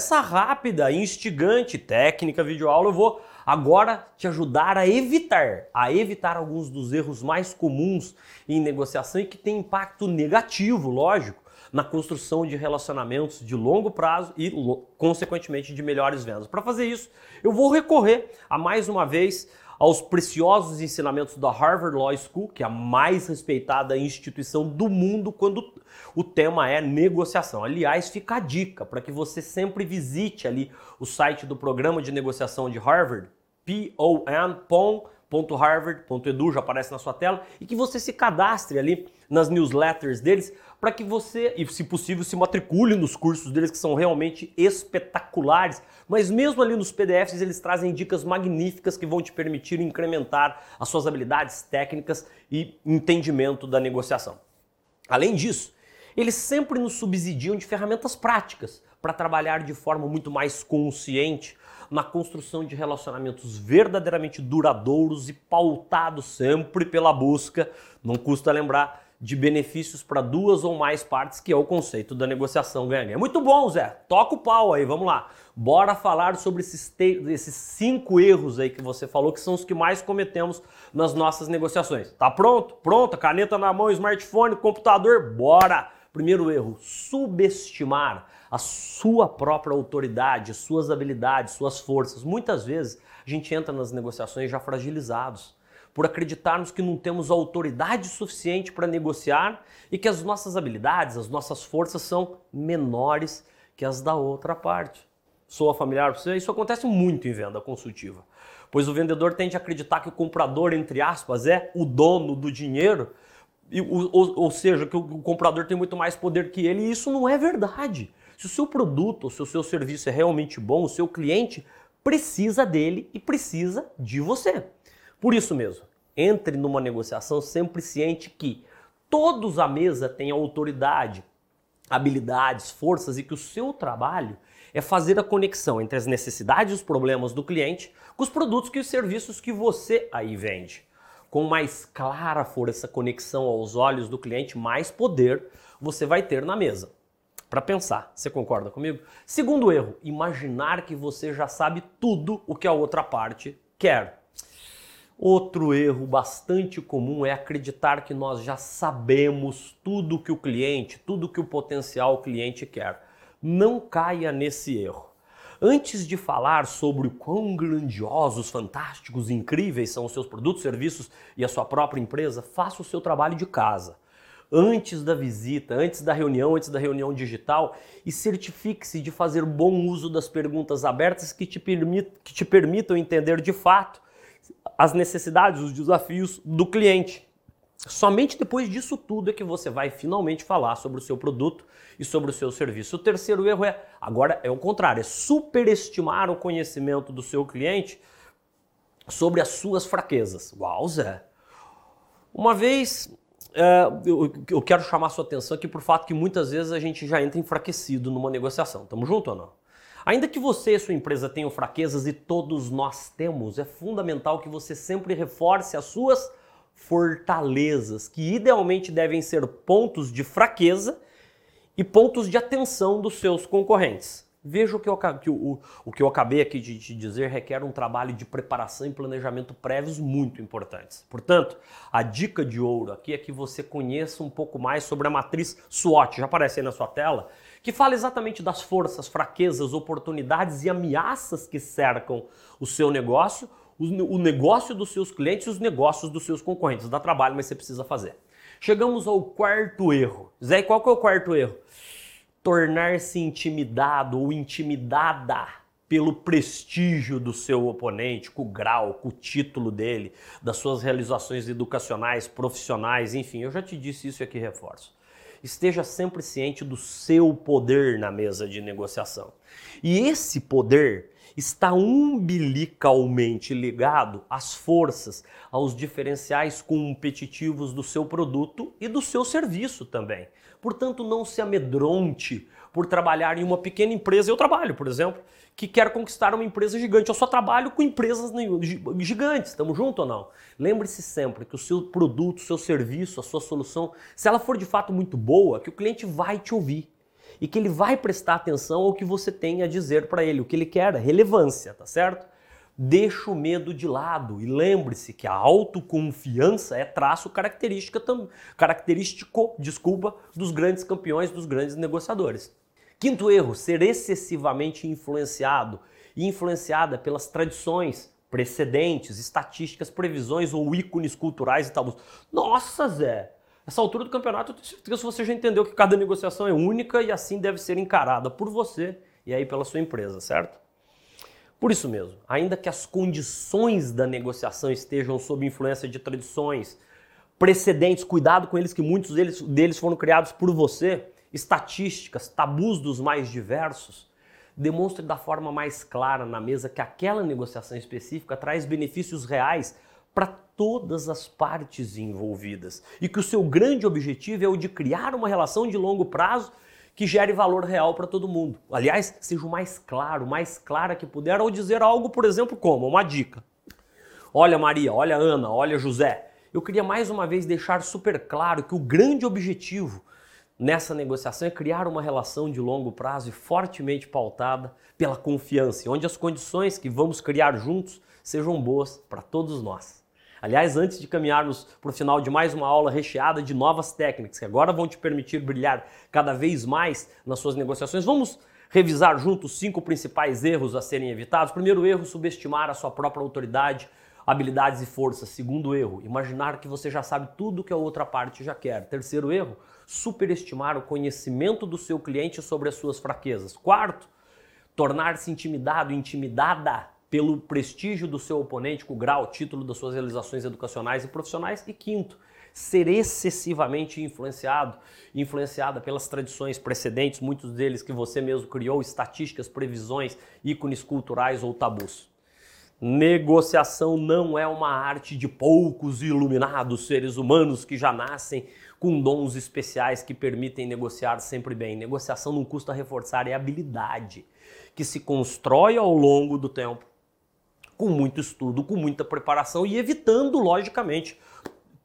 nessa rápida, instigante técnica videoaula eu vou agora te ajudar a evitar, a evitar alguns dos erros mais comuns em negociação e que tem impacto negativo, lógico, na construção de relacionamentos de longo prazo e, consequentemente, de melhores vendas. Para fazer isso, eu vou recorrer a mais uma vez aos preciosos ensinamentos da Harvard Law School, que é a mais respeitada instituição do mundo quando o tema é negociação. Aliás, fica a dica para que você sempre visite ali o site do programa de negociação de Harvard, pon.harvard.edu, já aparece na sua tela, e que você se cadastre ali nas newsletters deles para que você, e se possível, se matricule nos cursos deles que são realmente espetaculares. Mas mesmo ali nos PDFs eles trazem dicas magníficas que vão te permitir incrementar as suas habilidades técnicas e entendimento da negociação. Além disso, eles sempre nos subsidiam de ferramentas práticas para trabalhar de forma muito mais consciente na construção de relacionamentos verdadeiramente duradouros e pautados sempre pela busca, não custa lembrar, de benefícios para duas ou mais partes, que é o conceito da negociação ganha-ganha. Muito bom, Zé. Toca o pau aí, vamos lá. Bora falar sobre esses, esses cinco erros aí que você falou, que são os que mais cometemos nas nossas negociações. Tá pronto? Pronta? Caneta na mão, smartphone, computador? Bora! Primeiro erro, subestimar a sua própria autoridade, suas habilidades, suas forças. Muitas vezes a gente entra nas negociações já fragilizados por acreditarmos que não temos autoridade suficiente para negociar e que as nossas habilidades, as nossas forças são menores que as da outra parte. Soa familiar para você? Isso acontece muito em venda consultiva, pois o vendedor tende a acreditar que o comprador, entre aspas, é o dono do dinheiro, ou, ou seja, que o comprador tem muito mais poder que ele, e isso não é verdade. Se o seu produto ou se o seu serviço é realmente bom, o seu cliente precisa dele e precisa de você. Por isso mesmo, entre numa negociação sempre ciente que todos à mesa têm autoridade, habilidades, forças e que o seu trabalho é fazer a conexão entre as necessidades e os problemas do cliente com os produtos e os serviços que você aí vende. Com mais clara for essa conexão aos olhos do cliente, mais poder você vai ter na mesa. Para pensar, você concorda comigo? Segundo erro, imaginar que você já sabe tudo o que a outra parte quer. Outro erro bastante comum é acreditar que nós já sabemos tudo que o cliente, tudo que o potencial cliente quer. Não caia nesse erro. Antes de falar sobre o quão grandiosos, fantásticos, incríveis são os seus produtos, serviços e a sua própria empresa, faça o seu trabalho de casa. Antes da visita, antes da reunião, antes da reunião digital e certifique-se de fazer bom uso das perguntas abertas que te, que te permitam entender de fato as necessidades, os desafios do cliente. Somente depois disso tudo é que você vai finalmente falar sobre o seu produto e sobre o seu serviço. O terceiro erro é, agora é o contrário, é superestimar o conhecimento do seu cliente sobre as suas fraquezas. Uau, Zé! Uma vez, é, eu quero chamar sua atenção aqui por fato que muitas vezes a gente já entra enfraquecido numa negociação. Tamo junto ou não? Ainda que você e sua empresa tenham fraquezas e todos nós temos, é fundamental que você sempre reforce as suas fortalezas, que idealmente devem ser pontos de fraqueza e pontos de atenção dos seus concorrentes. Veja o que eu, que o, o que eu acabei aqui de te dizer requer um trabalho de preparação e planejamento prévios muito importantes. Portanto, a dica de ouro aqui é que você conheça um pouco mais sobre a matriz SWOT, já aparece aí na sua tela, que fala exatamente das forças, fraquezas, oportunidades e ameaças que cercam o seu negócio, o negócio dos seus clientes e os negócios dos seus concorrentes. Dá trabalho, mas você precisa fazer. Chegamos ao quarto erro. Zé, qual que é o quarto erro? Tornar-se intimidado ou intimidada pelo prestígio do seu oponente, com o grau, com o título dele, das suas realizações educacionais, profissionais, enfim, eu já te disse isso e aqui reforço esteja sempre ciente do seu poder na mesa de negociação. E esse poder está umbilicalmente ligado às forças, aos diferenciais competitivos do seu produto e do seu serviço também. Portanto, não se amedronte por trabalhar em uma pequena empresa. Eu trabalho, por exemplo, que quer conquistar uma empresa gigante. Eu só trabalho com empresas gigantes. Estamos juntos ou não? Lembre-se sempre que o seu produto, o seu serviço, a sua solução, se ela for de fato muito boa, que o cliente vai te ouvir e que ele vai prestar atenção ao que você tem a dizer para ele. O que ele quer é relevância, tá certo? Deixa o medo de lado e lembre-se que a autoconfiança é traço característica, característico desculpa, dos grandes campeões, dos grandes negociadores. Quinto erro, ser excessivamente influenciado e influenciada pelas tradições, precedentes, estatísticas, previsões ou ícones culturais e tabus. Nossa, Zé! Essa altura do campeonato, eu tenho certeza que você já entendeu que cada negociação é única e assim deve ser encarada por você e aí pela sua empresa, certo? Por isso mesmo, ainda que as condições da negociação estejam sob influência de tradições, precedentes, cuidado com eles que muitos deles, deles foram criados por você, estatísticas, tabus dos mais diversos, demonstre da forma mais clara na mesa que aquela negociação específica traz benefícios reais para todas as partes envolvidas e que o seu grande objetivo é o de criar uma relação de longo prazo que gere valor real para todo mundo. Aliás, seja o mais claro, mais clara que puder ao dizer algo, por exemplo, como uma dica. Olha Maria, olha Ana, olha José. Eu queria mais uma vez deixar super claro que o grande objetivo nessa negociação é criar uma relação de longo prazo e fortemente pautada pela confiança, onde as condições que vamos criar juntos sejam boas para todos nós. Aliás, antes de caminharmos para o final de mais uma aula recheada de novas técnicas que agora vão te permitir brilhar cada vez mais nas suas negociações, vamos revisar juntos cinco principais erros a serem evitados. Primeiro erro, subestimar a sua própria autoridade, habilidades e forças. Segundo erro, imaginar que você já sabe tudo que a outra parte já quer. Terceiro erro, superestimar o conhecimento do seu cliente sobre as suas fraquezas. Quarto, tornar-se intimidado, intimidada pelo prestígio do seu oponente, com o grau, título das suas realizações educacionais e profissionais. E quinto, ser excessivamente influenciado, influenciada pelas tradições precedentes, muitos deles que você mesmo criou, estatísticas, previsões, ícones culturais ou tabus. Negociação não é uma arte de poucos iluminados seres humanos que já nascem com dons especiais que permitem negociar sempre bem. Negociação não custa reforçar, é habilidade que se constrói ao longo do tempo com muito estudo, com muita preparação e evitando, logicamente,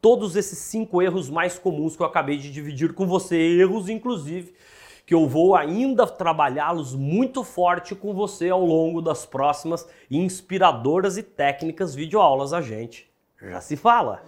todos esses cinco erros mais comuns que eu acabei de dividir com você, erros inclusive que eu vou ainda trabalhá-los muito forte com você ao longo das próximas inspiradoras e técnicas videoaulas a gente. Já se fala!